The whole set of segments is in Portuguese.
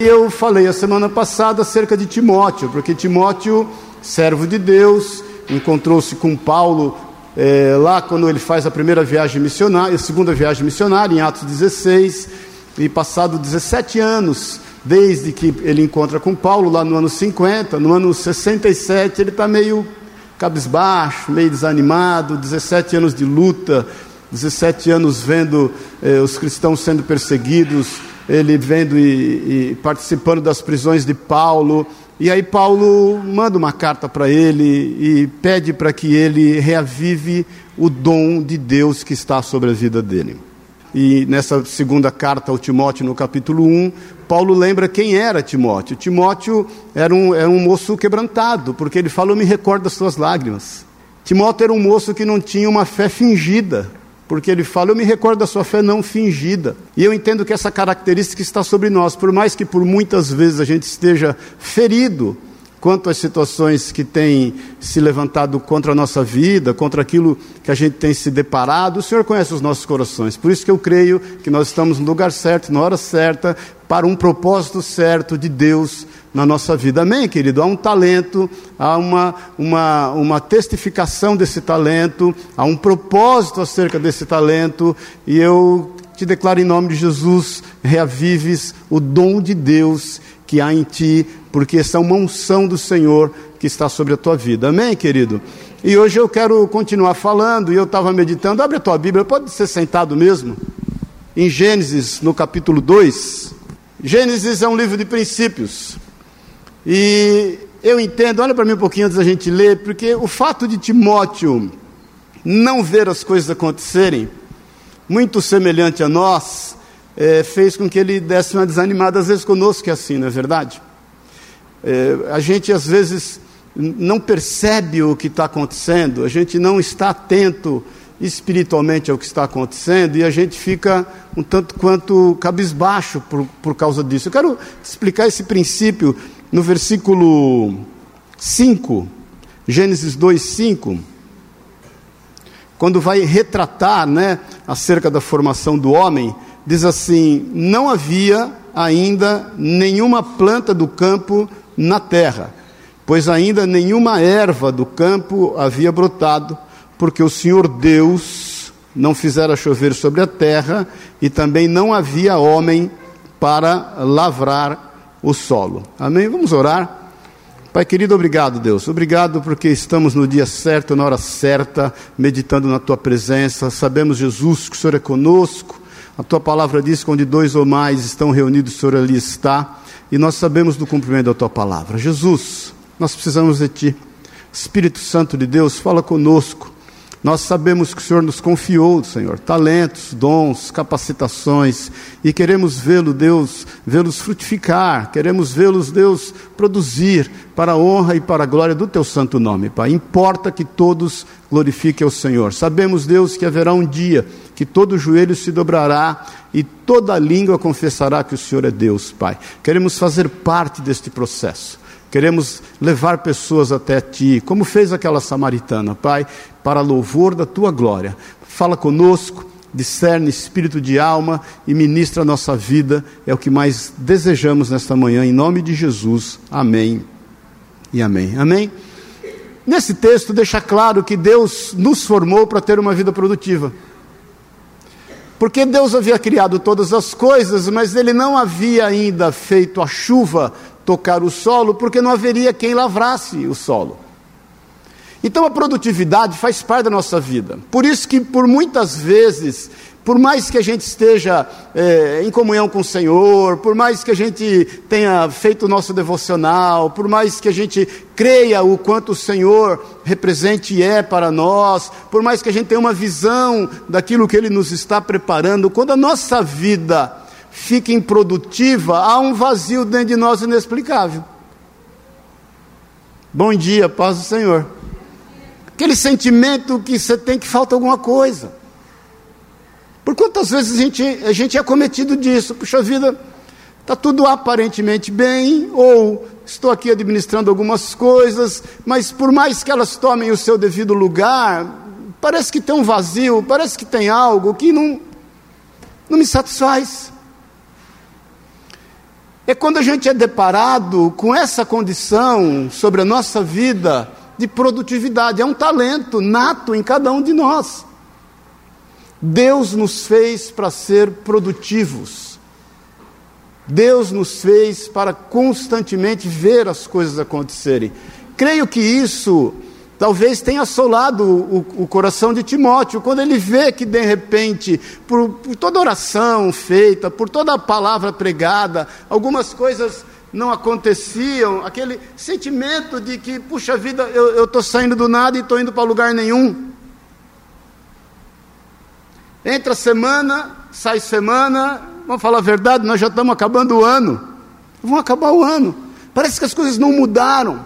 Eu falei a semana passada acerca de Timóteo, porque Timóteo, servo de Deus, encontrou-se com Paulo é, lá quando ele faz a primeira viagem missionária, a segunda viagem missionária, em Atos 16, e passado 17 anos, desde que ele encontra com Paulo, lá no ano 50, no ano 67, ele está meio cabisbaixo, meio desanimado, 17 anos de luta, 17 anos vendo eh, os cristãos sendo perseguidos, ele vendo e, e, participando das prisões de Paulo. E aí Paulo manda uma carta para ele e pede para que ele reavive o dom de Deus que está sobre a vida dele. E nessa segunda carta ao Timóteo, no capítulo 1, Paulo lembra quem era Timóteo. Timóteo era um, era um moço quebrantado, porque ele fala: Eu me recordo das suas lágrimas. Timóteo era um moço que não tinha uma fé fingida, porque ele fala: Eu me recordo da sua fé não fingida. E eu entendo que essa característica está sobre nós, por mais que por muitas vezes a gente esteja ferido quanto às situações que têm se levantado contra a nossa vida, contra aquilo que a gente tem se deparado, o Senhor conhece os nossos corações. Por isso que eu creio que nós estamos no lugar certo, na hora certa, para um propósito certo de Deus na nossa vida. Amém, querido? Há um talento, há uma, uma, uma testificação desse talento, há um propósito acerca desse talento, e eu te declaro em nome de Jesus, reavives o dom de Deus que há em ti, porque essa é uma unção do Senhor que está sobre a tua vida. Amém, querido? E hoje eu quero continuar falando, e eu estava meditando, abre a tua Bíblia, pode ser sentado mesmo, em Gênesis, no capítulo 2. Gênesis é um livro de princípios. E eu entendo, olha para mim um pouquinho antes da gente ler, porque o fato de Timóteo não ver as coisas acontecerem, muito semelhante a nós, é, fez com que ele desse uma desanimada, às vezes conosco é assim, não é verdade? É, a gente às vezes não percebe o que está acontecendo, a gente não está atento espiritualmente ao que está acontecendo e a gente fica um tanto quanto cabisbaixo por, por causa disso. Eu quero explicar esse princípio no versículo 5, Gênesis 2, 5 quando vai retratar né, acerca da formação do homem, diz assim: Não havia ainda nenhuma planta do campo na terra, pois ainda nenhuma erva do campo havia brotado, porque o Senhor Deus não fizera chover sobre a terra, e também não havia homem para lavrar o solo. Amém? Vamos orar. Pai querido, obrigado, Deus. Obrigado porque estamos no dia certo, na hora certa, meditando na tua presença. Sabemos, Jesus, que o Senhor é conosco a tua palavra diz que onde dois ou mais estão reunidos, o Senhor ali está. E nós sabemos do cumprimento da tua palavra. Jesus, nós precisamos de ti. Espírito Santo de Deus, fala conosco. Nós sabemos que o Senhor nos confiou, Senhor, talentos, dons, capacitações, e queremos vê-lo, Deus, vê-los frutificar, queremos vê-los, Deus, produzir para a honra e para a glória do teu santo nome, Pai. Importa que todos glorifiquem ao Senhor. Sabemos, Deus, que haverá um dia que todo joelho se dobrará e toda língua confessará que o Senhor é Deus, Pai. Queremos fazer parte deste processo. Queremos levar pessoas até ti, como fez aquela samaritana, Pai, para louvor da tua glória. Fala conosco, discerne espírito de alma e ministra a nossa vida, é o que mais desejamos nesta manhã, em nome de Jesus. Amém e amém. Amém? Nesse texto deixa claro que Deus nos formou para ter uma vida produtiva. Porque Deus havia criado todas as coisas, mas Ele não havia ainda feito a chuva tocar o solo, porque não haveria quem lavrasse o solo. Então a produtividade faz parte da nossa vida. Por isso que por muitas vezes, por mais que a gente esteja é, em comunhão com o Senhor, por mais que a gente tenha feito o nosso devocional, por mais que a gente creia o quanto o Senhor represente e é para nós, por mais que a gente tenha uma visão daquilo que Ele nos está preparando, quando a nossa vida fica improdutiva, há um vazio dentro de nós inexplicável. Bom dia, paz do Senhor. Aquele sentimento que você tem que falta alguma coisa. Por quantas vezes a gente, a gente é cometido disso? Puxa vida, está tudo aparentemente bem, ou estou aqui administrando algumas coisas, mas por mais que elas tomem o seu devido lugar, parece que tem um vazio, parece que tem algo que não, não me satisfaz. É quando a gente é deparado com essa condição sobre a nossa vida de produtividade. É um talento nato em cada um de nós. Deus nos fez para ser produtivos. Deus nos fez para constantemente ver as coisas acontecerem. Creio que isso talvez tenha assolado o, o, coração de Timóteo, quando ele vê que de repente, por, por toda oração feita, por toda a palavra pregada, algumas coisas não aconteciam, aquele sentimento de que, puxa vida, eu estou saindo do nada e estou indo para lugar nenhum. Entra semana, sai semana, vamos falar a verdade, nós já estamos acabando o ano. Vamos acabar o ano. Parece que as coisas não mudaram.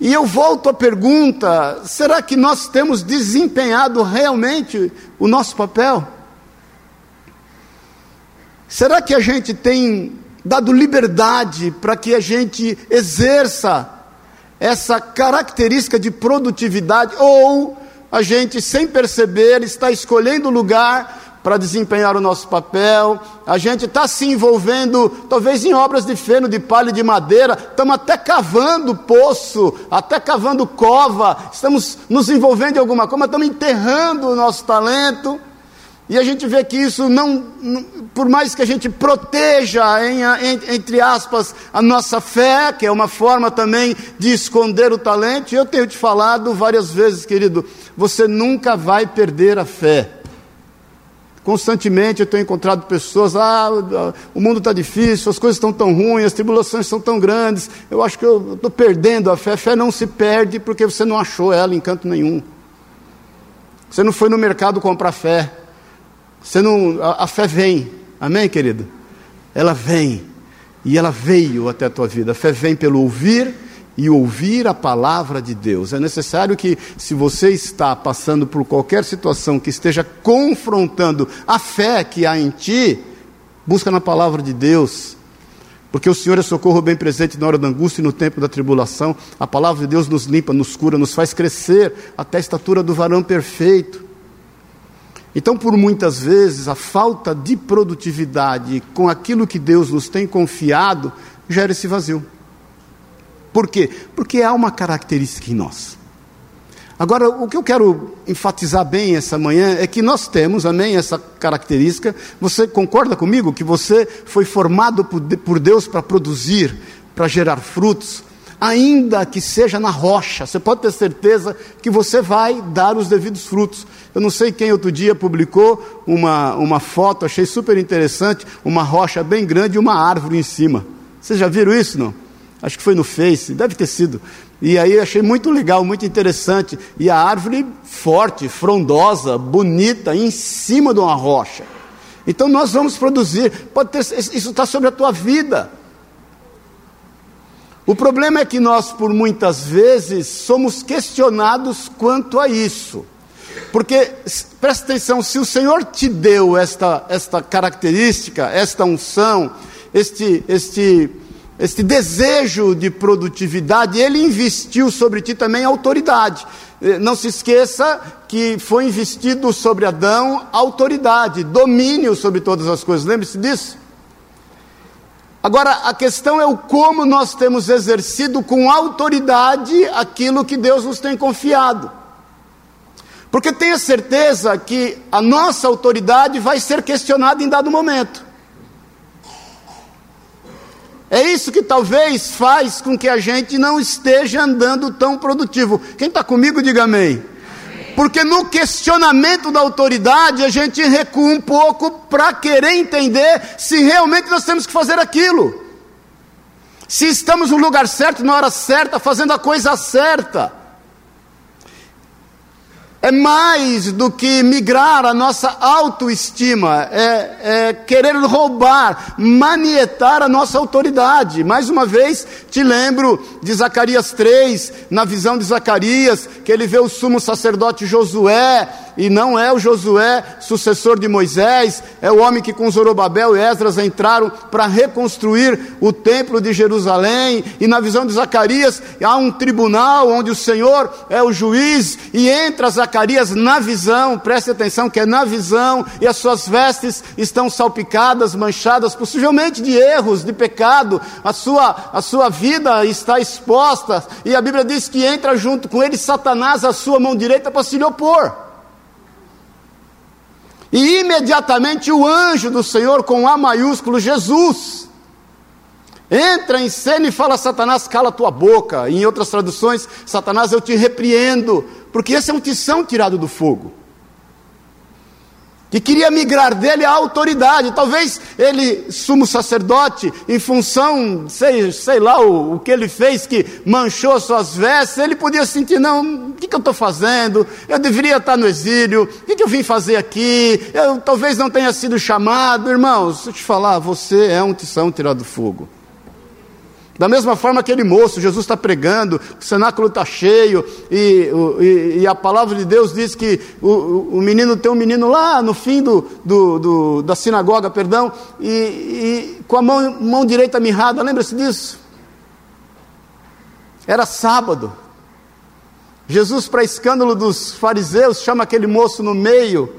E eu volto à pergunta: será que nós temos desempenhado realmente o nosso papel? Será que a gente tem dado liberdade para que a gente exerça essa característica de produtividade ou a gente, sem perceber, está escolhendo o lugar para desempenhar o nosso papel, a gente está se envolvendo, talvez em obras de feno, de palha e de madeira, estamos até cavando poço, até cavando cova, estamos nos envolvendo em alguma coisa, estamos enterrando o nosso talento, e a gente vê que isso não, por mais que a gente proteja, em, em, entre aspas, a nossa fé, que é uma forma também de esconder o talento, eu tenho te falado várias vezes, querido, você nunca vai perder a fé. Constantemente eu tenho encontrado pessoas, ah, o mundo está difícil, as coisas estão tão ruins, as tribulações são tão grandes, eu acho que eu estou perdendo a fé. A fé não se perde porque você não achou ela em canto nenhum. Você não foi no mercado comprar fé. Você não, a, a fé vem, amém, querido? Ela vem, e ela veio até a tua vida. A fé vem pelo ouvir e ouvir a palavra de Deus. É necessário que, se você está passando por qualquer situação que esteja confrontando a fé que há em ti, busca na palavra de Deus. Porque o Senhor é socorro bem presente na hora da angústia e no tempo da tribulação. A palavra de Deus nos limpa, nos cura, nos faz crescer até a estatura do varão perfeito. Então, por muitas vezes, a falta de produtividade com aquilo que Deus nos tem confiado gera esse vazio. Por quê? Porque há uma característica em nós. Agora, o que eu quero enfatizar bem essa manhã é que nós temos, amém, essa característica. Você concorda comigo que você foi formado por Deus para produzir, para gerar frutos, ainda que seja na rocha. Você pode ter certeza que você vai dar os devidos frutos. Eu não sei quem outro dia publicou uma, uma foto, achei super interessante, uma rocha bem grande e uma árvore em cima. Vocês já viram isso, não? Acho que foi no Face, deve ter sido. E aí achei muito legal, muito interessante. E a árvore forte, frondosa, bonita, em cima de uma rocha. Então nós vamos produzir. Pode ter, isso está sobre a tua vida. O problema é que nós, por muitas vezes, somos questionados quanto a isso. Porque, presta atenção, se o Senhor te deu esta, esta característica, esta unção, este, este este desejo de produtividade, ele investiu sobre ti também autoridade. Eh, não se esqueça que foi investido sobre Adão autoridade, domínio sobre todas as coisas. Lembre-se disso. Agora, a questão é o como nós temos exercido com autoridade aquilo que Deus nos tem confiado. Porque tenha certeza que a nossa autoridade vai ser questionada em dado momento. É isso que talvez faz com que a gente não esteja andando tão produtivo. Quem está comigo, diga amém. Porque no questionamento da autoridade a gente recua um pouco para querer entender se realmente nós temos que fazer aquilo. Se estamos no lugar certo, na hora certa, fazendo a coisa certa é mais do que migrar a nossa autoestima, é, é, querer roubar, manietar a nossa autoridade. Mais uma vez, te lembro de Zacarias 3, na visão de Zacarias, que ele vê o sumo sacerdote Josué, e não é o Josué, sucessor de Moisés, é o homem que com Zorobabel e Esdras entraram para reconstruir o templo de Jerusalém, e na visão de Zacarias há um tribunal onde o Senhor é o juiz, e entra Zacarias na visão, preste atenção que é na visão, e as suas vestes estão salpicadas, manchadas, possivelmente de erros, de pecado, a sua, a sua vida está exposta, e a Bíblia diz que entra junto com ele Satanás, a sua mão direita, para se lhe opor. E imediatamente o anjo do Senhor, com A maiúsculo, Jesus, entra em cena e fala: Satanás, cala tua boca. Em outras traduções, Satanás, eu te repreendo, porque esse é um tição tirado do fogo que queria migrar dele à autoridade. Talvez ele, sumo sacerdote, em função, sei, sei lá o, o que ele fez, que manchou suas vestes, ele podia sentir: não, o que, que eu estou fazendo? Eu deveria estar no exílio, o que, que eu vim fazer aqui? Eu talvez não tenha sido chamado. Irmãos, deixa eu te falar, você é um tição tirado do fogo. Da mesma forma aquele moço, Jesus está pregando, o cenáculo está cheio, e, e, e, a palavra de Deus diz que o, o, menino tem um menino lá no fim do, do, do da sinagoga, perdão, e, e com a mão, mão direita mirrada, lembra-se disso? Era sábado. Jesus, para escândalo dos fariseus, chama aquele moço no meio.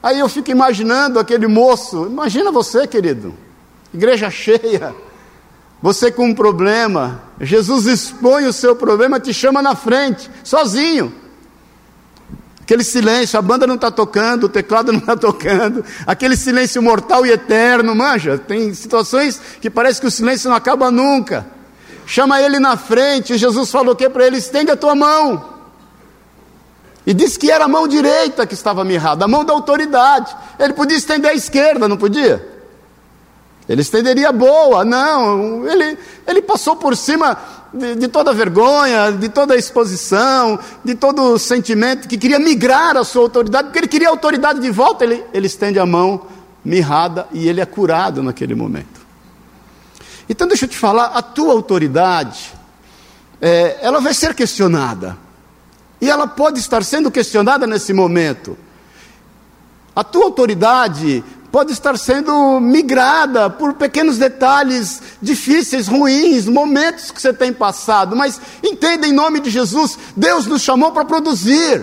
Aí eu fico imaginando aquele moço, imagina você, querido, igreja cheia você com um problema, Jesus expõe o seu problema, te chama na frente, sozinho. Aquele silêncio, a banda não está tocando, o teclado não está tocando, aquele silêncio mortal e eterno, manja. Tem situações que parece que o silêncio não acaba nunca. Chama ele na frente, Jesus falou o que para ele? Estende a tua mão. E disse que era a mão direita que estava mirrada, a mão da autoridade. Ele podia estender a esquerda, não podia? Ele estenderia boa, não, ele, ele passou por cima de, de, toda vergonha, de toda exposição, de todo sentimento que queria migrar a sua autoridade, porque ele queria a autoridade de volta, ele, ele estende a mão mirrada e ele é curado naquele momento. Então deixa eu te falar, a tua autoridade, é, ela vai ser questionada, e ela pode estar sendo questionada nesse momento. A tua autoridade pode estar sendo migrada por pequenos detalhes difíceis, ruins, momentos que você tem passado, mas entenda em nome de Jesus, Deus nos chamou para produzir.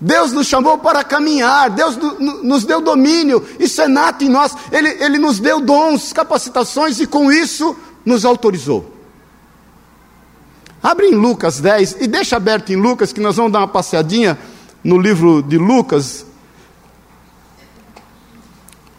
Deus nos chamou para caminhar, Deus nos deu domínio, isso é nato em nós, Ele, Ele nos deu dons, capacitações e com isso nos autorizou. Abre em Lucas 10 e deixa aberto em Lucas, que nós vamos dar uma passeadinha no livro de Lucas,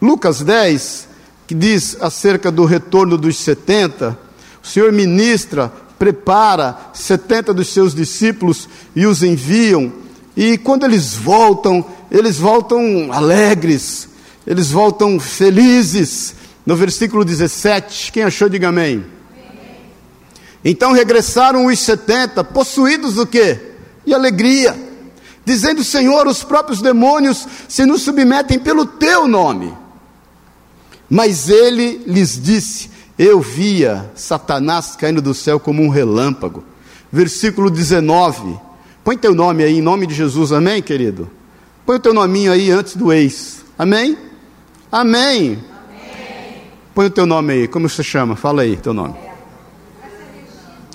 Lucas 10, que diz acerca do retorno dos 70, o Senhor ministra, prepara 70 dos seus discípulos e os enviam, e quando eles voltam, eles voltam alegres, eles voltam felizes. No versículo 17, quem achou, diga amém. Então regressaram os 70, possuídos do quê? De alegria, dizendo: Senhor, os próprios demônios se nos submetem pelo teu nome. Mas ele lhes disse: Eu via Satanás caindo do céu como um relâmpago. Versículo 19. Põe teu nome aí, em nome de Jesus, amém, querido? Põe o teu nominho aí antes do ex, amém? Amém. amém. Põe o teu nome aí, como você chama? Fala aí, teu nome.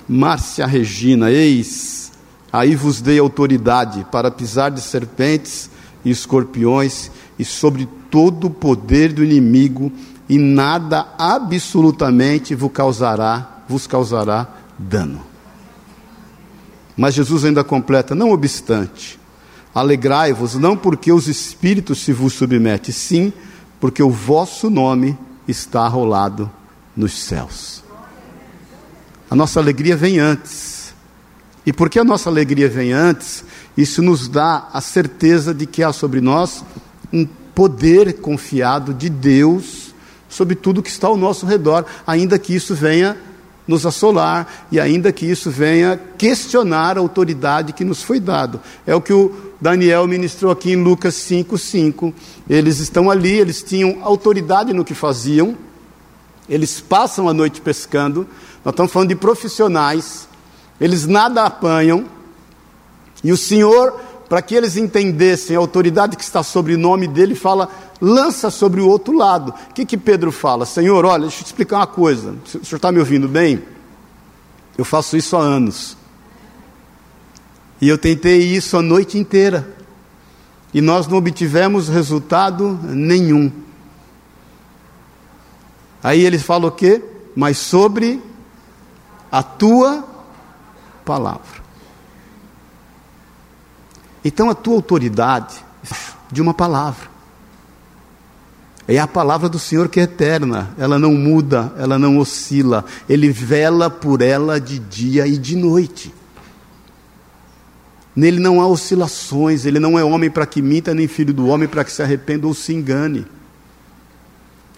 Márcia Regina, eis, aí vos dei autoridade para pisar de serpentes e escorpiões e sobre todo o poder do inimigo, e nada absolutamente vos causará, vos causará dano. Mas Jesus ainda completa: não obstante, alegrai-vos, não porque os espíritos se vos submetem, sim porque o vosso nome está arrolado nos céus. A nossa alegria vem antes. E porque a nossa alegria vem antes, isso nos dá a certeza de que há sobre nós um poder confiado de Deus sobre tudo que está ao nosso redor, ainda que isso venha nos assolar e ainda que isso venha questionar a autoridade que nos foi dado. É o que o Daniel ministrou aqui em Lucas 5:5. Eles estão ali, eles tinham autoridade no que faziam. Eles passam a noite pescando. Nós estamos falando de profissionais. Eles nada apanham. E o Senhor para que eles entendessem a autoridade que está sobre o nome dele, fala: lança sobre o outro lado. O que, que Pedro fala? Senhor, olha, deixa eu te explicar uma coisa. O senhor está me ouvindo bem? Eu faço isso há anos. E eu tentei isso a noite inteira. E nós não obtivemos resultado nenhum. Aí ele fala o quê? Mas sobre a tua palavra. Então a tua autoridade de uma palavra. É a palavra do Senhor que é eterna, ela não muda, ela não oscila, ele vela por ela de dia e de noite. Nele não há oscilações, ele não é homem para que minta, nem filho do homem para que se arrependa ou se engane.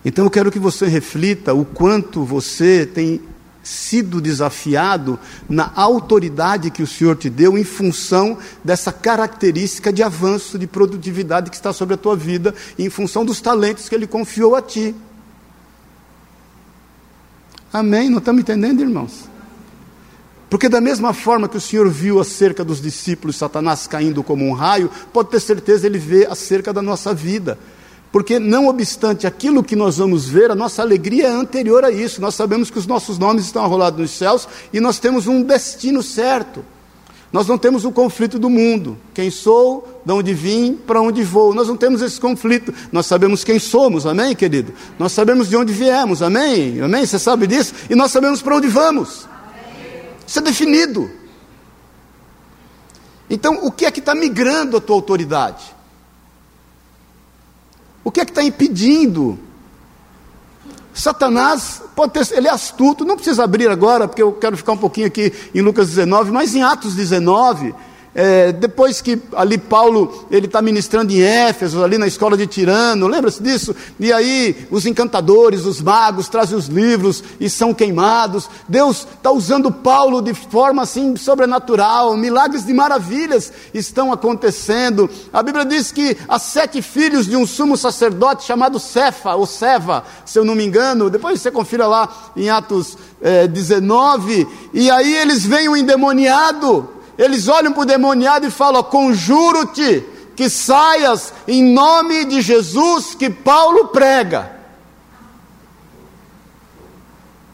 Então eu quero que você reflita o quanto você tem sido desafiado na autoridade que o Senhor te deu em função dessa característica de avanço, de produtividade que está sobre a tua vida, em função dos talentos que Ele confiou a ti. Amém? Não estamos entendendo, irmãos? Porque, da mesma forma que o Senhor viu acerca dos discípulos Satanás caindo como um raio, pode ter certeza ele vê acerca da nossa vida. Porque, não obstante aquilo que nós vamos ver, a nossa alegria é anterior a isso. Nós sabemos que os nossos nomes estão arrolados nos céus e nós temos um destino certo. Nós não temos o conflito do mundo. Quem sou, de onde vim, para onde vou. Nós não temos esse conflito. Nós sabemos quem somos, amém, querido? Nós sabemos de onde viemos, amém? Amém? Você sabe disso? E nós sabemos para onde vamos. Isso é definido. Então, o que é que está migrando a tua autoridade? O que é que está impedindo? Satanás pode ter, ele é astuto, não precisa abrir agora, porque eu quero ficar um pouquinho aqui em Lucas 19, mas em Atos 19, é, depois que ali Paulo ele está ministrando em Éfeso, ali na escola de Tirano, lembra-se disso? E aí os encantadores, os magos trazem os livros e são queimados. Deus está usando Paulo de forma assim sobrenatural, milagres de maravilhas estão acontecendo. A Bíblia diz que há sete filhos de um sumo sacerdote chamado Cefa, ou Seva, se eu não me engano, depois você confira lá em Atos é, 19, e aí eles veem o endemoniado eles olham para o demoniado e falam: Conjuro-te que saias em nome de Jesus que Paulo prega.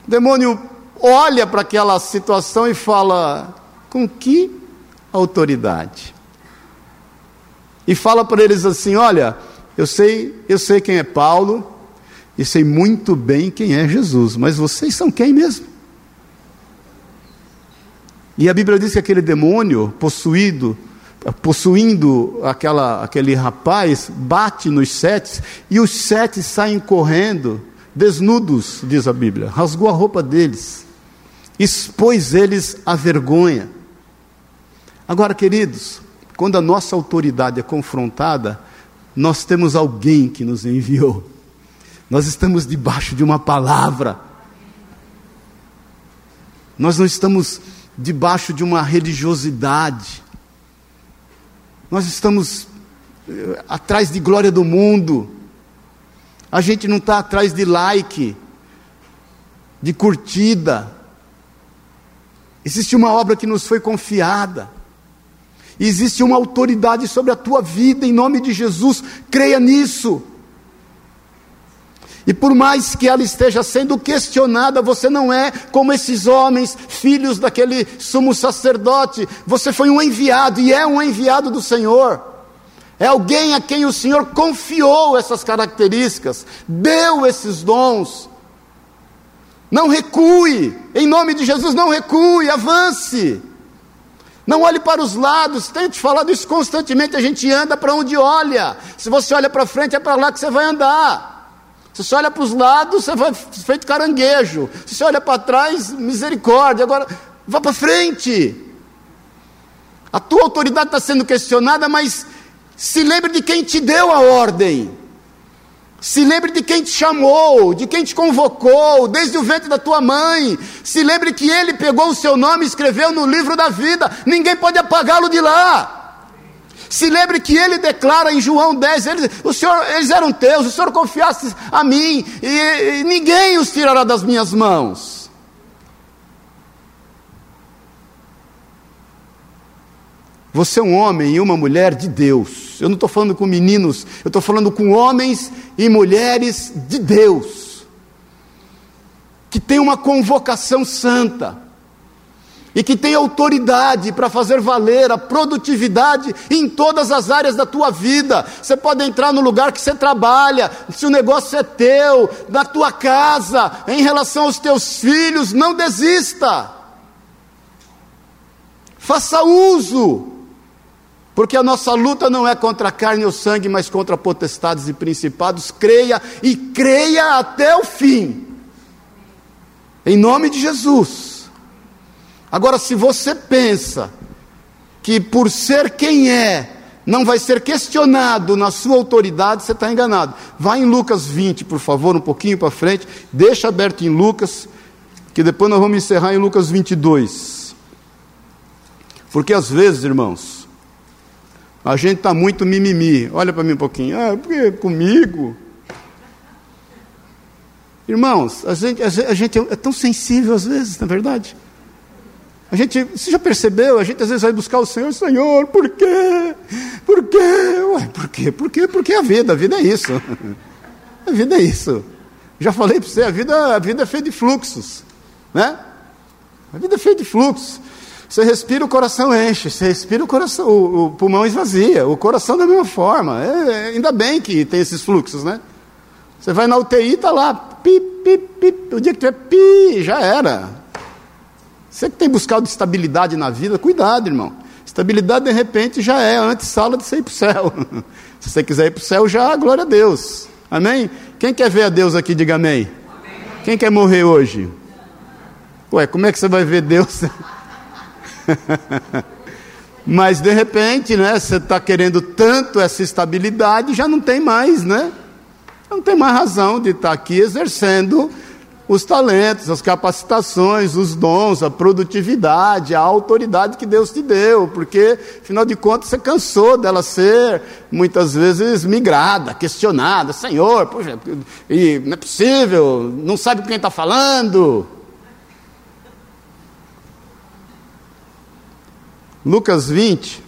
O demônio olha para aquela situação e fala: Com que autoridade? E fala para eles assim: Olha, eu sei, eu sei quem é Paulo e sei muito bem quem é Jesus, mas vocês são quem mesmo? E a Bíblia diz que aquele demônio possuído, possuindo aquela, aquele rapaz, bate nos sete e os sete saem correndo, desnudos, diz a Bíblia, rasgou a roupa deles, expôs eles à vergonha. Agora, queridos, quando a nossa autoridade é confrontada, nós temos alguém que nos enviou, nós estamos debaixo de uma palavra, nós não estamos debaixo de uma religiosidade. Nós estamos eh, atrás de glória do mundo. A gente não está atrás de like, de curtida. Existe uma obra que nos foi confiada. Existe uma autoridade sobre a tua vida, em nome de Jesus. Creia nisso. E por mais que ela esteja sendo questionada, você não é como esses homens, filhos daquele sumo sacerdote. Você foi um enviado e é um enviado do Senhor. É alguém a quem o Senhor confiou essas características, deu esses dons. Não recue, em nome de Jesus, não recue, avance. Não olhe para os lados, tente falar disso constantemente. A gente anda para onde olha. Se você olha para frente, é para lá que você vai andar. Se você olha para os lados, você vai feito caranguejo. Se você olha para trás, misericórdia. Agora, vá para frente. A tua autoridade está sendo questionada, mas se lembre de quem te deu a ordem. Se lembre de quem te chamou, de quem te convocou, desde o ventre da tua mãe. Se lembre que ele pegou o seu nome e escreveu no livro da vida. Ninguém pode apagá-lo de lá. Se lembre que ele declara em João 10: eles, o Senhor, eles eram teus, o Senhor confiasse a mim, e, e ninguém os tirará das minhas mãos. Você é um homem e uma mulher de Deus. Eu não estou falando com meninos, eu estou falando com homens e mulheres de Deus, que tem uma convocação santa e que tem autoridade para fazer valer a produtividade em todas as áreas da tua vida. Você pode entrar no lugar que você trabalha, se o negócio é teu, na tua casa, em relação aos teus filhos, não desista. Faça uso, porque a nossa luta não é contra a carne ou sangue, mas contra potestades e principados. Creia e creia até o fim. Em nome de Jesus. Agora, se você pensa que por ser quem é, não vai ser questionado na sua autoridade, você está enganado. Vá em Lucas 20, por favor, um pouquinho para frente, deixa aberto em Lucas, que depois nós vamos encerrar em Lucas 22. Porque às vezes, irmãos, a gente está muito mimimi. Olha para mim um pouquinho. Ah, porque comigo? Irmãos, a gente, a gente é tão sensível às vezes, na é verdade. A gente, você já percebeu? A gente às vezes vai buscar o Senhor, Senhor, por quê? Por quê? Ué, por quê? Por quê? Porque a vida, a vida é isso. A vida é isso. Já falei para você, a vida, a vida é feita de fluxos, né? A vida é feita de fluxos. Você respira, o coração enche. Você respira, o, coração, o, o pulmão esvazia. O coração da mesma forma. É, é, ainda bem que tem esses fluxos, né? Você vai na UTI, está lá, pi, pi, pi. O dia que tiver pi, já era. Você que tem buscado estabilidade na vida, cuidado, irmão. Estabilidade, de repente, já é antes sala de você ir para o céu. Se você quiser ir para o céu, já, glória a Deus. Amém? Quem quer ver a Deus aqui, diga amém. amém. Quem quer morrer hoje? Ué, como é que você vai ver Deus? Mas de repente, né, você está querendo tanto essa estabilidade, já não tem mais, né? Não tem mais razão de estar tá aqui exercendo os talentos, as capacitações, os dons, a produtividade, a autoridade que Deus te deu, porque, afinal de contas, você cansou dela ser muitas vezes migrada, questionada, Senhor, puxa, e não é possível, não sabe com quem está falando. Lucas 20,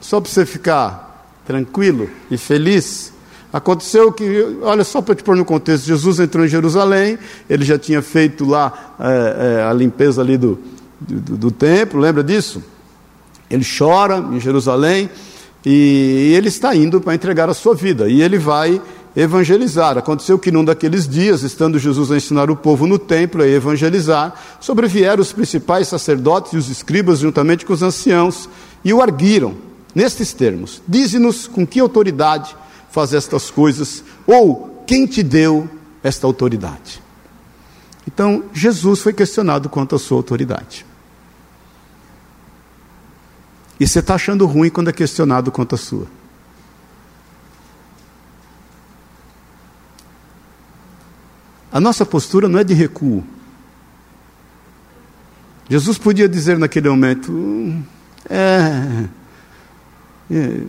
só para você ficar tranquilo e feliz. Aconteceu que, olha só para te pôr no contexto, Jesus entrou em Jerusalém, ele já tinha feito lá é, é, a limpeza ali do, do, do, templo, lembra disso? Ele chora em Jerusalém e, e ele está indo para entregar a sua vida e ele vai evangelizar. Aconteceu que num daqueles dias, estando Jesus a ensinar o povo no templo a evangelizar, sobrevieram os principais sacerdotes e os escribas juntamente com os anciãos e o arguiram nestes termos: Dize-nos com que autoridade fazer estas coisas, ou quem te deu esta autoridade? Então, Jesus foi questionado quanto à sua autoridade. E você está achando ruim quando é questionado quanto à sua. A nossa postura não é de recuo. Jesus podia dizer naquele momento: hum, é, é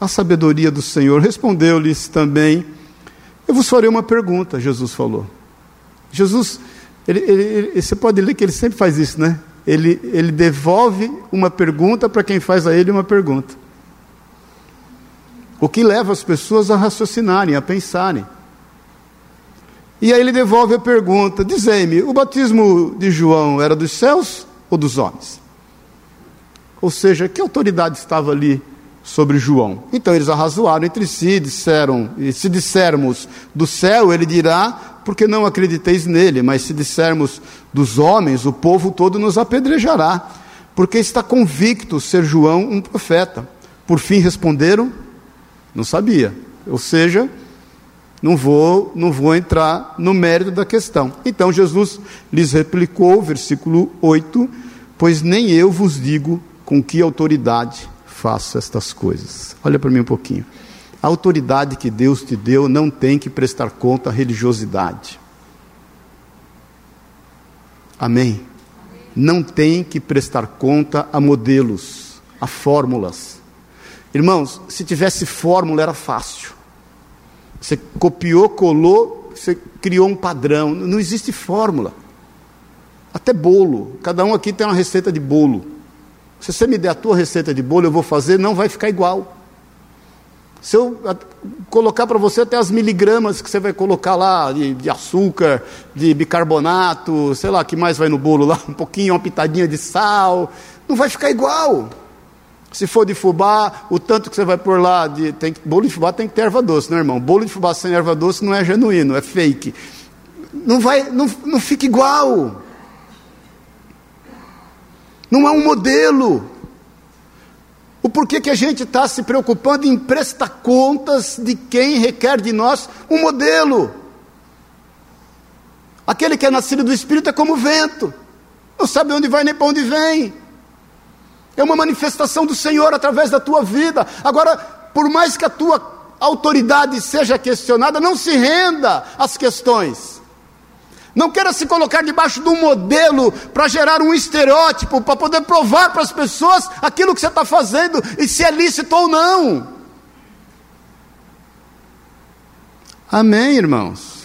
a sabedoria do Senhor respondeu-lhes também: Eu vos farei uma pergunta, Jesus falou. Jesus, ele, ele, ele, você pode ler que ele sempre faz isso, né? Ele, ele devolve uma pergunta para quem faz a ele uma pergunta. O que leva as pessoas a raciocinarem, a pensarem. E aí ele devolve a pergunta: Dizei-me, o batismo de João era dos céus ou dos homens? Ou seja, que autoridade estava ali sobre João. Então eles arrazoaram entre si, disseram, e se dissermos do céu, ele dirá, porque não acrediteis nele, mas se dissermos dos homens, o povo todo nos apedrejará, porque está convicto ser João um profeta. Por fim responderam, não sabia. Ou seja, não vou, não vou entrar no mérito da questão. Então Jesus lhes replicou, versículo 8: Pois nem eu vos digo com que autoridade faço estas coisas. Olha para mim um pouquinho. A autoridade que Deus te deu não tem que prestar conta à religiosidade. Amém? Não tem que prestar conta a modelos, a fórmulas. Irmãos, se tivesse fórmula era fácil. Você copiou, colou, você criou um padrão. Não existe fórmula. Até bolo. Cada um aqui tem uma receita de bolo. Se você me der a tua receita de bolo, eu vou fazer, não vai ficar igual. Se eu colocar para você até as miligramas que você vai colocar lá de, de, açúcar, de bicarbonato, sei lá, que mais vai no bolo lá, um pouquinho, uma pitadinha de sal, não vai ficar igual. Se for de fubá, o tanto que você vai pôr lá, de, tem, bolo de fubá tem que ter erva doce, não é, irmão? Bolo de fubá sem erva doce não é genuíno, é fake. Não vai, não, não fica igual. Não é um modelo. O porquê que a gente está se preocupando em prestar contas de quem requer de nós um modelo. Aquele que é nascido do Espírito é como o vento, não sabe onde vai nem para onde vem. É uma manifestação do Senhor através da tua vida. Agora, por mais que a tua autoridade seja questionada, não se renda às questões. Não queira se colocar debaixo de um modelo para gerar um estereótipo, para poder provar para as pessoas aquilo que você está fazendo e se é lícito ou não. Amém, irmãos?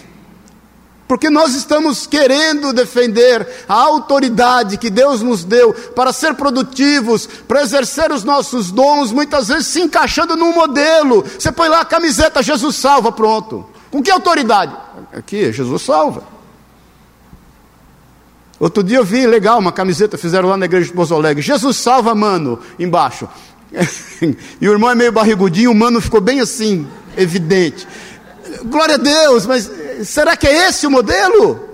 porque nós estamos querendo defender a autoridade que Deus nos deu para ser produtivos, para exercer os nossos dons, muitas vezes se encaixando num modelo. Você põe lá a camiseta, Jesus salva, pronto. Com que autoridade? Aqui, Jesus salva. Outro dia eu vi, legal, uma camiseta, fizeram lá na igreja de Pouso Alegre. Jesus salva, mano, embaixo. e o irmão é meio barrigudinho, o mano ficou bem assim, evidente. Glória a Deus, mas será que é esse o modelo?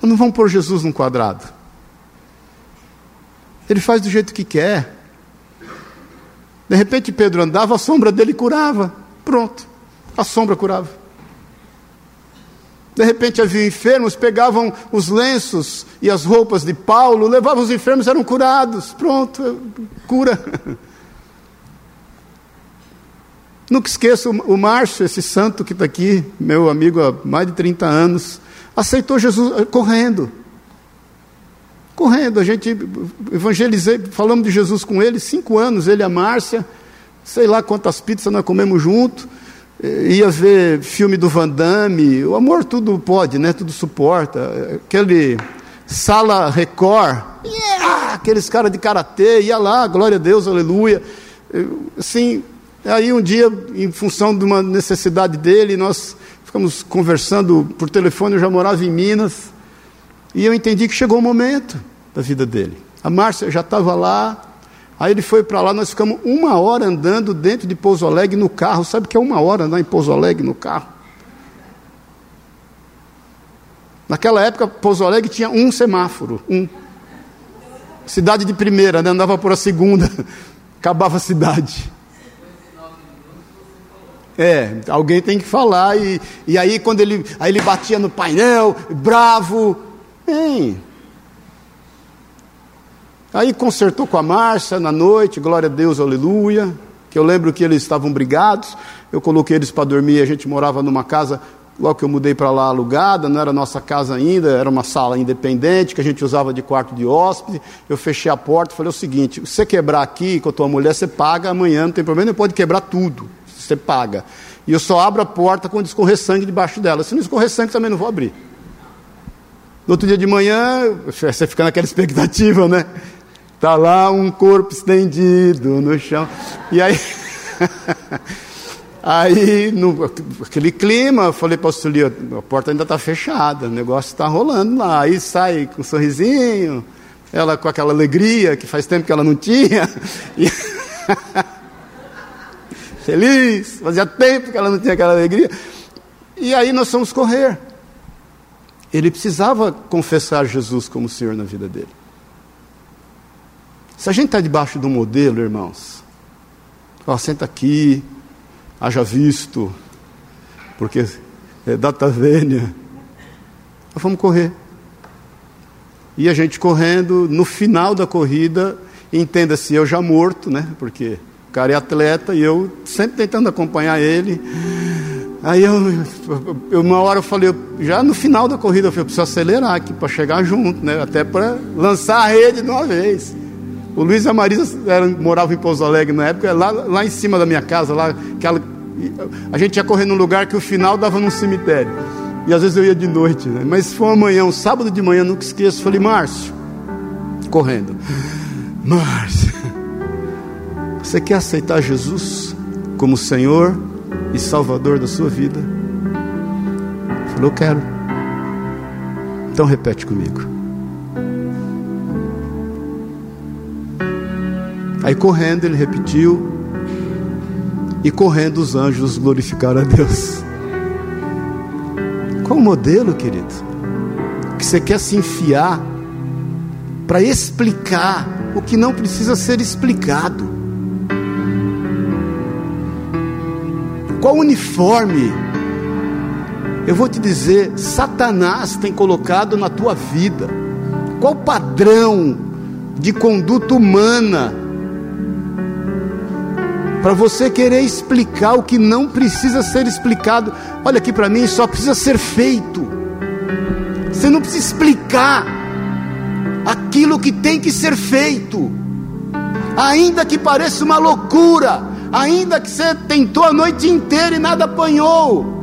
Não vamos pôr Jesus num quadrado. Ele faz do jeito que quer. De repente Pedro andava, a sombra dele curava. Pronto. A sombra curava. De repente havia enfermos, pegavam os lenços e as roupas de Paulo, levavam os enfermos, eram curados. Pronto, cura. Nunca esqueço o Márcio, esse santo que está aqui, meu amigo há mais de 30 anos, aceitou Jesus eh, correndo. Correndo, a gente evangelizei, falamos de Jesus com ele, cinco anos, ele e a Márcia, sei lá quantas pizzas nós comemos junto ia ver filme do Van Damme, o amor tudo pode, né? Tudo suporta. Aquele Sala Record, yeah! aqueles caras de karatê, ia lá, glória a Deus, aleluia. Assim, aí um dia, em função de uma necessidade dele, nós ficamos conversando por telefone, eu já morava em Minas, e eu entendi que chegou o momento da vida dele. A Márcia já estava lá, Aí ele foi para lá, nós ficamos uma hora andando dentro de Pouso Alegre no carro. Sabe o que é uma hora andar em Pouso Alegre no carro? Naquela época, Pouso Alegre tinha um semáforo, um. Cidade de primeira, né? andava por a segunda, acabava a cidade. É, alguém tem que falar, e, e aí quando ele, aí ele batia no painel, bravo, bem, Aí consertou com a Márcia na noite, glória a Deus, aleluia. Que eu lembro que eles estavam brigados, eu coloquei eles para dormir, a gente morava numa casa, logo que eu mudei para lá alugada, não era nossa casa ainda, era uma sala independente que a gente usava de quarto de hóspede. Eu fechei a porta e falei o seguinte: se você quebrar aqui com a tua mulher, você paga amanhã, não tem problema, você pode quebrar tudo, você paga. E eu só abro a porta quando escorrer sangue debaixo dela. Se não escorrer sangue, também não vou abrir. No outro dia de manhã, você fica naquela expectativa, né? Está lá um corpo estendido no chão. E aí, aí no, aquele clima, eu falei para a Sulia, a porta ainda está fechada, o negócio está rolando lá. Aí sai com um sorrisinho, ela com aquela alegria que faz tempo que ela não tinha. E Feliz, fazia tempo que ela não tinha aquela alegria. E aí nós fomos correr. Ele precisava confessar Jesus como Senhor na vida dele. Se a gente está debaixo de um modelo, irmãos, ó, senta aqui, haja visto, porque é data vênia, nós vamos correr. E a gente correndo, no final da corrida, entenda-se, eu já morto, né? Porque o cara é atleta e eu sempre tentando acompanhar ele. Aí eu, eu, uma hora eu falei, já no final da corrida, eu falei, eu preciso acelerar aqui para chegar junto, né? Até para lançar a rede de uma vez. O Luiz e a Marisa eram, moravam em Pouso Alegre na época, lá, lá em cima da minha casa, lá, aquela, a gente ia correr num lugar que o final dava num cemitério. E às vezes eu ia de noite, né? mas foi uma manhã, um sábado de manhã, nunca esqueço. Falei, Márcio, correndo, Márcio, você quer aceitar Jesus como Senhor e Salvador da sua vida? Falou, quero. Então repete comigo. Aí correndo ele repetiu, e correndo os anjos glorificaram a Deus. Qual o modelo, querido? Que você quer se enfiar para explicar o que não precisa ser explicado. Qual uniforme? Eu vou te dizer, Satanás tem colocado na tua vida. Qual padrão de conduta humana para você querer explicar o que não precisa ser explicado. Olha aqui para mim, só precisa ser feito. Você não precisa explicar aquilo que tem que ser feito, ainda que pareça uma loucura, ainda que você tentou a noite inteira e nada apanhou,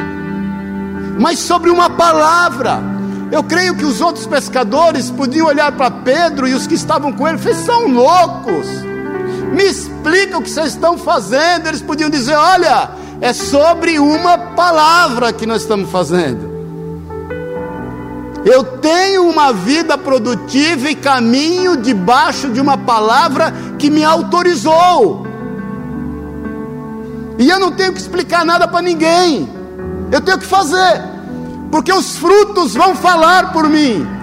mas sobre uma palavra. Eu creio que os outros pescadores podiam olhar para Pedro e os que estavam com ele, vocês são loucos me explica o que vocês estão fazendo. Eles podiam dizer: olha, é sobre uma palavra que nós estamos fazendo. Eu tenho uma vida produtiva e caminho debaixo de uma palavra que me autorizou. E eu não tenho que explicar nada para ninguém. Eu tenho que fazer, porque os frutos vão falar por mim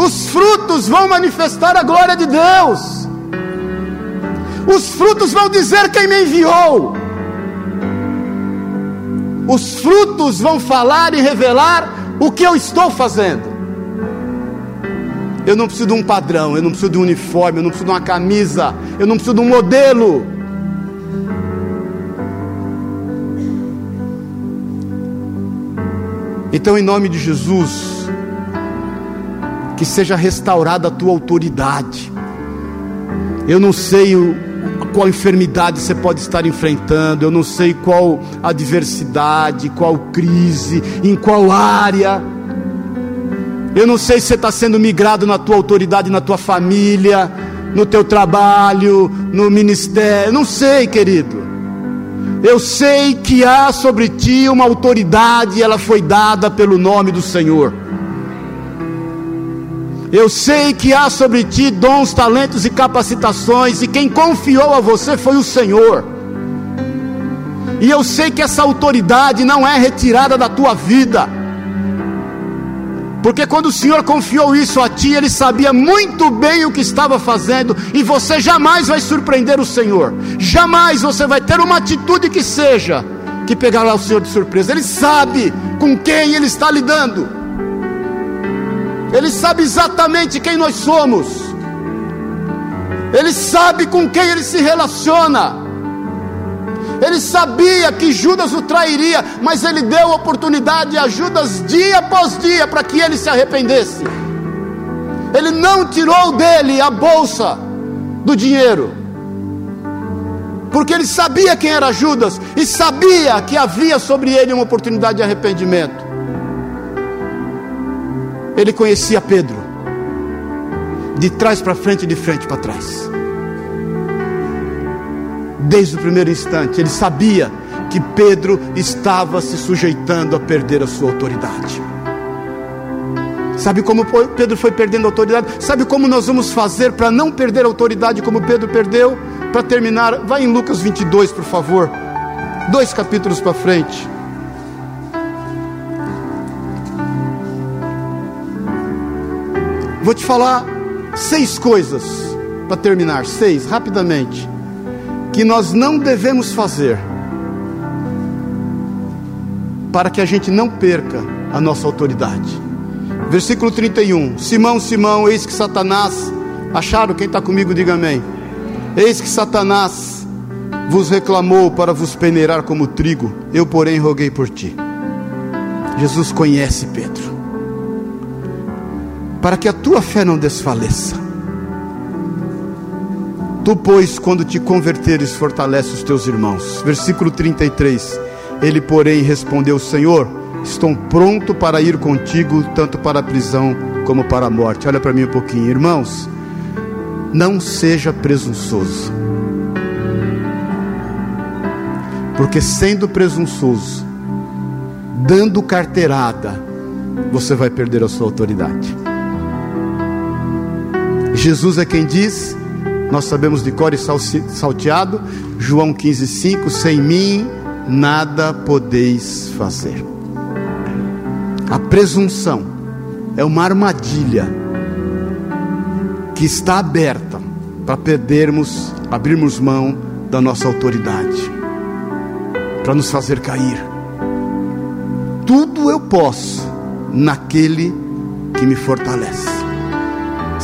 os frutos vão manifestar a glória de Deus, os frutos vão dizer quem me enviou, os frutos vão falar e revelar o que eu estou fazendo. Eu não preciso de um padrão, eu não preciso de um uniforme, eu não preciso de uma camisa, eu não preciso de um modelo. Então, em nome de Jesus, que seja restaurada a tua autoridade. Eu não sei o, qual enfermidade você pode estar enfrentando, eu não sei qual adversidade, qual crise, em qual área. Eu não sei se você está sendo migrado na tua autoridade, na tua família, no teu trabalho, no ministério. Não sei, querido. Eu sei que há sobre ti uma autoridade, ela foi dada pelo nome do Senhor. Eu sei que há sobre ti dons, talentos e capacitações, e quem confiou a você foi o Senhor. E eu sei que essa autoridade não é retirada da tua vida. Porque quando o Senhor confiou isso a ti, Ele sabia muito bem o que estava fazendo, e você jamais vai surpreender o Senhor, jamais você vai ter uma atitude que seja que pegará o Senhor de surpresa. Ele sabe com quem Ele está lidando. Ele sabe exatamente quem nós somos. Ele sabe com quem ele se relaciona. Ele sabia que Judas o trairia, mas ele deu oportunidade a Judas dia após dia para que ele se arrependesse. Ele não tirou dele a bolsa do dinheiro, porque ele sabia quem era Judas e sabia que havia sobre ele uma oportunidade de arrependimento. Ele conhecia Pedro, de trás para frente e de frente para trás. Desde o primeiro instante, ele sabia que Pedro estava se sujeitando a perder a sua autoridade. Sabe como Pedro foi perdendo autoridade? Sabe como nós vamos fazer para não perder a autoridade como Pedro perdeu? Para terminar, vai em Lucas 22, por favor. Dois capítulos para frente. Vou te falar seis coisas para terminar, seis, rapidamente, que nós não devemos fazer para que a gente não perca a nossa autoridade. Versículo 31: Simão, Simão, eis que Satanás, acharam quem está comigo, diga amém. Eis que Satanás vos reclamou para vos peneirar como trigo, eu, porém, roguei por ti. Jesus conhece Pedro para que a tua fé não desfaleça. Tu, pois, quando te converteres, fortalece os teus irmãos. Versículo 33. Ele, porém, respondeu: Senhor, estou pronto para ir contigo, tanto para a prisão como para a morte. Olha para mim um pouquinho, irmãos. Não seja presunçoso. Porque sendo presunçoso, dando carteirada, você vai perder a sua autoridade. Jesus é quem diz, nós sabemos de cor e salteado, João 15,5: sem mim nada podeis fazer. A presunção é uma armadilha que está aberta para perdermos, abrirmos mão da nossa autoridade, para nos fazer cair. Tudo eu posso naquele que me fortalece.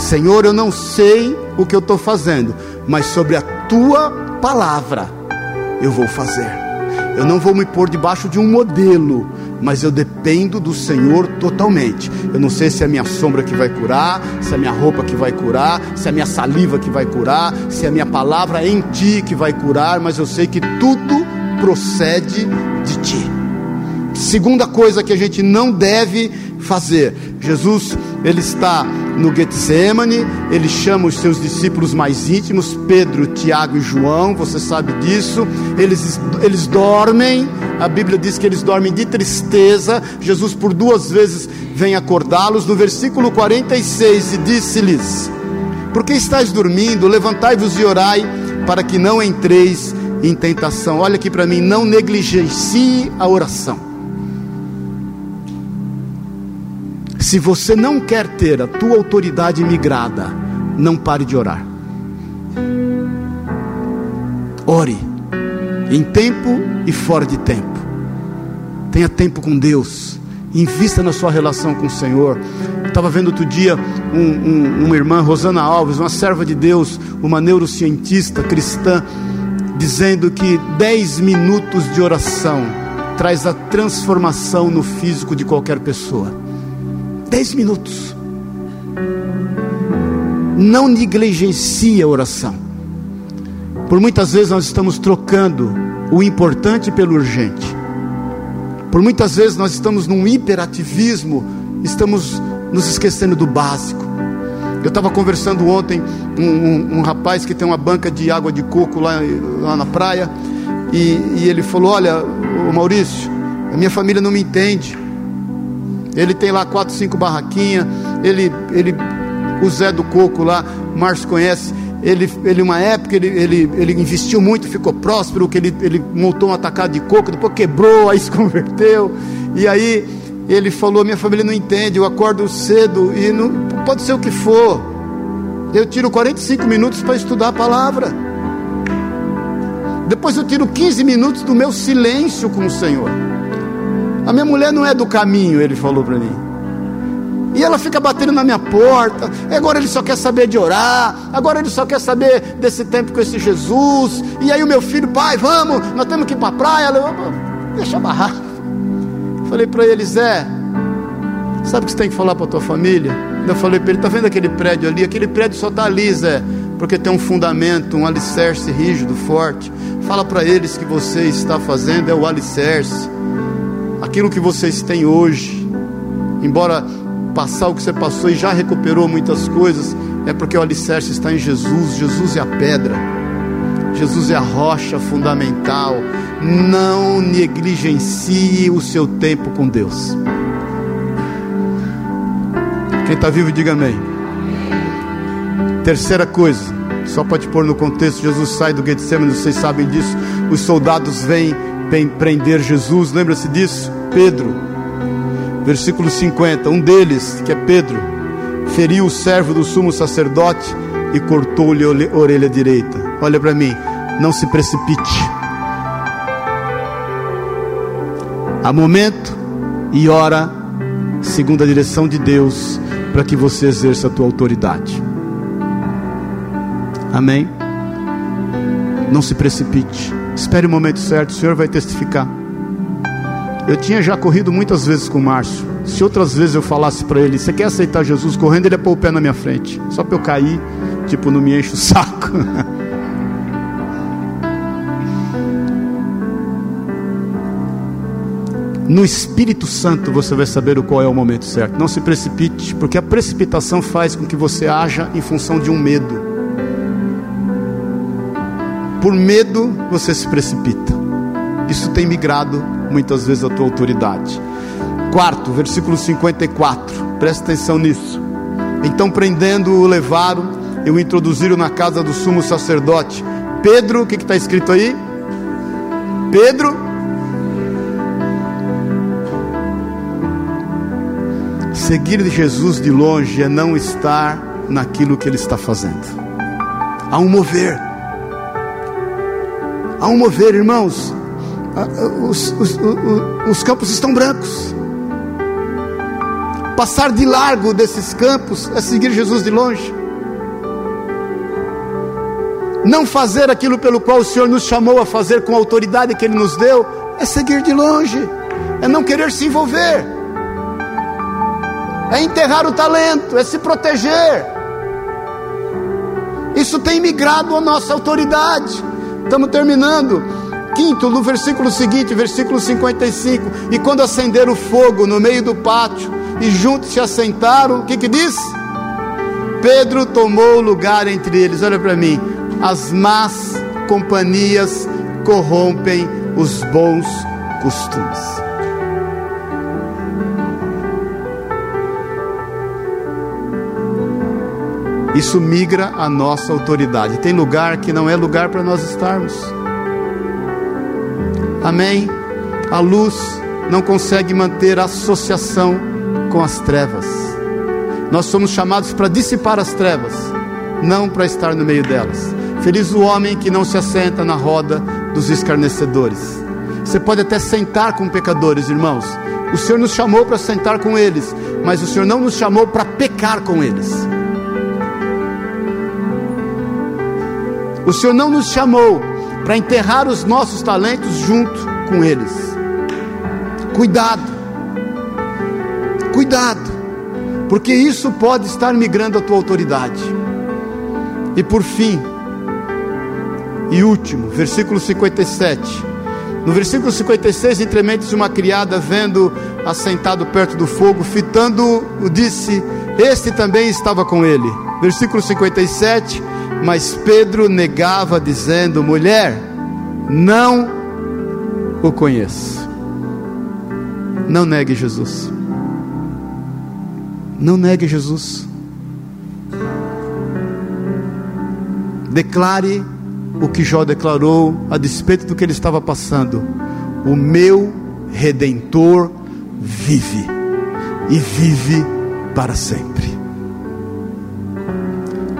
Senhor, eu não sei o que eu estou fazendo, mas sobre a tua palavra eu vou fazer. Eu não vou me pôr debaixo de um modelo, mas eu dependo do Senhor totalmente. Eu não sei se é a minha sombra que vai curar, se é a minha roupa que vai curar, se é a minha saliva que vai curar, se é a minha palavra em ti que vai curar, mas eu sei que tudo procede de ti. Segunda coisa que a gente não deve fazer. Jesus, ele está no Getsemane, ele chama os seus discípulos mais íntimos, Pedro, Tiago e João, você sabe disso. Eles, eles dormem, a Bíblia diz que eles dormem de tristeza. Jesus, por duas vezes, vem acordá-los. No versículo 46, e disse-lhes: Por que estáis dormindo? Levantai-vos e orai, para que não entreis em tentação. Olha aqui para mim, não negligencie a oração. Se você não quer ter a tua autoridade migrada, não pare de orar. Ore, em tempo e fora de tempo. Tenha tempo com Deus. Invista na sua relação com o Senhor. Estava vendo outro dia um, um, uma irmã, Rosana Alves, uma serva de Deus, uma neurocientista cristã, dizendo que 10 minutos de oração traz a transformação no físico de qualquer pessoa. Dez minutos. Não negligencie a oração. Por muitas vezes nós estamos trocando o importante pelo urgente. Por muitas vezes nós estamos num hiperativismo, estamos nos esquecendo do básico. Eu estava conversando ontem com um, um, um, rapaz que tem uma banca de água de coco lá, lá na praia, e, e ele falou: Olha, Maurício, a minha família não me entende. Ele tem lá quatro, cinco barraquinhas. Ele, ele, o Zé do Coco lá, Márcio conhece. Ele, ele uma época ele, ele, ele investiu muito, ficou próspero, que ele, ele montou um atacado de coco, depois quebrou, aí se converteu. E aí ele falou: minha família não entende, eu acordo cedo e não, pode ser o que for. Eu tiro 45 minutos para estudar a palavra. Depois eu tiro 15 minutos do meu silêncio com o Senhor. A minha mulher não é do caminho, ele falou para mim. E ela fica batendo na minha porta. Agora ele só quer saber de orar. Agora ele só quer saber desse tempo com esse Jesus. E aí o meu filho, pai, vamos, nós temos que ir para a praia. Deixa barrar. Falei para ele, Zé, sabe o que você tem que falar para tua família? Eu falei para ele, tá vendo aquele prédio ali? Aquele prédio só está ali, Zé, porque tem um fundamento, um alicerce rígido, forte. Fala para eles que você está fazendo é o alicerce aquilo que vocês têm hoje, embora passar o que você passou e já recuperou muitas coisas, é porque o alicerce está em Jesus. Jesus é a pedra, Jesus é a rocha fundamental. Não negligencie o seu tempo com Deus. Quem está vivo, diga amém. Terceira coisa, só para te pôr no contexto: Jesus sai do Getsemane, vocês sabem disso. Os soldados vêm prender Jesus, lembra-se disso? Pedro, versículo 50. Um deles, que é Pedro, feriu o servo do sumo sacerdote e cortou-lhe a orelha direita. Olha para mim, não se precipite. Há momento e hora, segundo a direção de Deus, para que você exerça a tua autoridade. Amém? Não se precipite. Espere o momento certo, o Senhor vai testificar. Eu tinha já corrido muitas vezes com o Márcio. Se outras vezes eu falasse para ele, você quer aceitar Jesus correndo, ele ia pôr o pé na minha frente. Só para eu cair, tipo, não me enche o saco. No Espírito Santo você vai saber o qual é o momento certo. Não se precipite, porque a precipitação faz com que você haja em função de um medo. Por medo você se precipita. Isso tem migrado muitas vezes a tua autoridade. Quarto, versículo 54. Presta atenção nisso. Então, prendendo-o, levaram e o introduziram na casa do sumo sacerdote. Pedro, o que está escrito aí? Pedro Seguir Jesus de longe é não estar naquilo que ele está fazendo. Há um mover. Há um mover, irmãos. Os, os, os, os campos estão brancos. Passar de largo desses campos é seguir Jesus de longe. Não fazer aquilo pelo qual o Senhor nos chamou a fazer com a autoridade que Ele nos deu é seguir de longe, é não querer se envolver é enterrar o talento, é se proteger. Isso tem migrado a nossa autoridade. Estamos terminando. Quinto, no versículo seguinte, versículo 55. E quando acenderam o fogo no meio do pátio e juntos se assentaram, o que que diz? Pedro tomou lugar entre eles. Olha para mim. As más companhias corrompem os bons costumes. Isso migra a nossa autoridade. Tem lugar que não é lugar para nós estarmos. Amém? A luz não consegue manter associação com as trevas. Nós somos chamados para dissipar as trevas, não para estar no meio delas. Feliz o homem que não se assenta na roda dos escarnecedores. Você pode até sentar com pecadores, irmãos. O Senhor nos chamou para sentar com eles, mas o Senhor não nos chamou para pecar com eles. O Senhor não nos chamou para enterrar os nossos talentos junto com eles. Cuidado, cuidado, porque isso pode estar migrando a tua autoridade. E por fim, e último, versículo 57. No versículo 56, entre mentes, uma criada vendo assentado perto do fogo, fitando-o, disse: Este também estava com ele. Versículo 57 mas Pedro negava, dizendo: Mulher, não o conheço. Não negue Jesus. Não negue Jesus. Declare o que Jó declarou a despeito do que ele estava passando. O meu redentor vive e vive para sempre.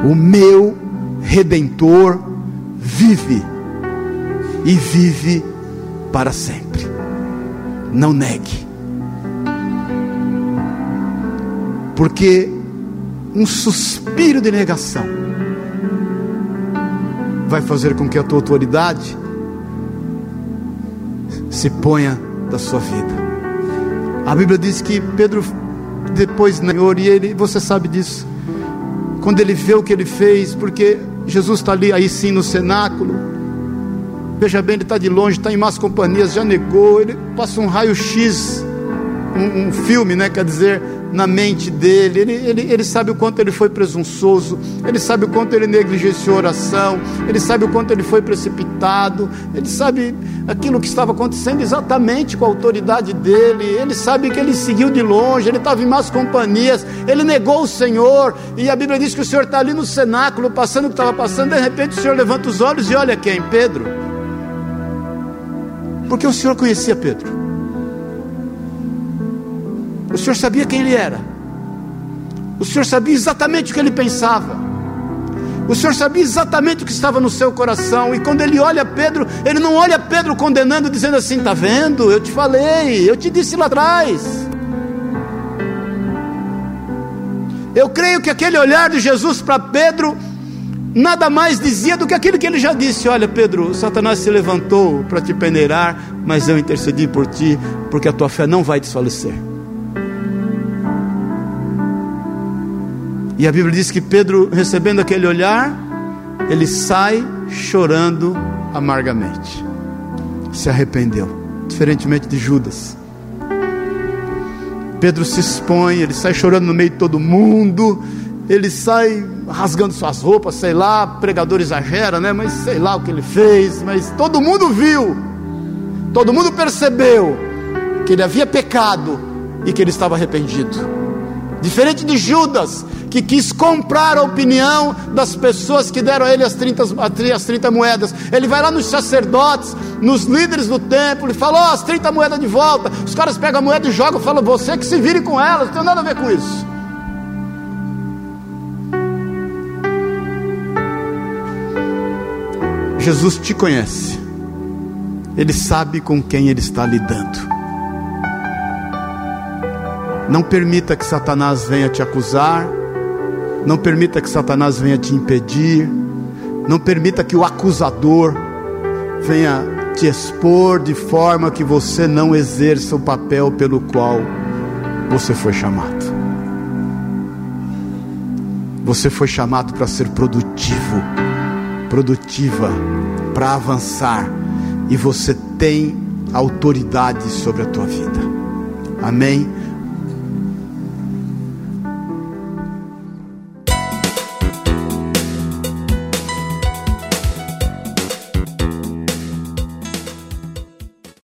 O meu redentor vive e vive para sempre. Não negue. Porque um suspiro de negação vai fazer com que a tua autoridade se ponha da sua vida. A Bíblia diz que Pedro depois Senhor e ele, você sabe disso. Quando ele vê o que ele fez, porque Jesus está ali, aí sim, no cenáculo. Veja bem, ele está de longe, está em más companhias, já negou. Ele passa um raio-x, um, um, filme, né? Quer dizer, na mente dele. Ele, ele, ele sabe o quanto ele foi presunçoso, ele sabe o quanto ele negligenciou a oração, ele sabe o quanto ele foi precipitado, ele sabe aquilo que estava acontecendo exatamente com a autoridade dele, ele sabe que ele seguiu de longe, ele estava em más companhias, ele negou o Senhor, e a Bíblia diz que o Senhor está ali no cenáculo, passando o que estava passando, de repente o Senhor levanta os olhos e olha quem? Pedro. Porque o Senhor conhecia Pedro. O Senhor sabia quem ele era. O Senhor sabia exatamente o que ele pensava. O Senhor sabia exatamente o que estava no seu coração. E quando ele olha Pedro, ele não olha Pedro condenando, dizendo assim: Está vendo? Eu te falei, eu te disse lá atrás. Eu creio que aquele olhar de Jesus para Pedro nada mais dizia do que aquilo que ele já disse: Olha, Pedro, Satanás se levantou para te peneirar, mas eu intercedi por ti, porque a tua fé não vai desfalecer. E a Bíblia diz que Pedro, recebendo aquele olhar, ele sai chorando amargamente. Se arrependeu, diferentemente de Judas, Pedro se expõe, ele sai chorando no meio de todo mundo, ele sai rasgando suas roupas, sei lá, pregador exagera, né? Mas sei lá o que ele fez, mas todo mundo viu, todo mundo percebeu que ele havia pecado e que ele estava arrependido. Diferente de Judas, que quis comprar a opinião das pessoas que deram a ele as 30, as 30 moedas. Ele vai lá nos sacerdotes, nos líderes do templo, e fala: oh, as 30 moedas de volta. Os caras pegam a moeda e jogam, falam: você que se vire com elas, não tem nada a ver com isso. Jesus te conhece, Ele sabe com quem Ele está lidando. Não permita que Satanás venha te acusar, não permita que Satanás venha te impedir, não permita que o acusador venha te expor de forma que você não exerça o papel pelo qual você foi chamado. Você foi chamado para ser produtivo, produtiva, para avançar, e você tem autoridade sobre a tua vida. Amém?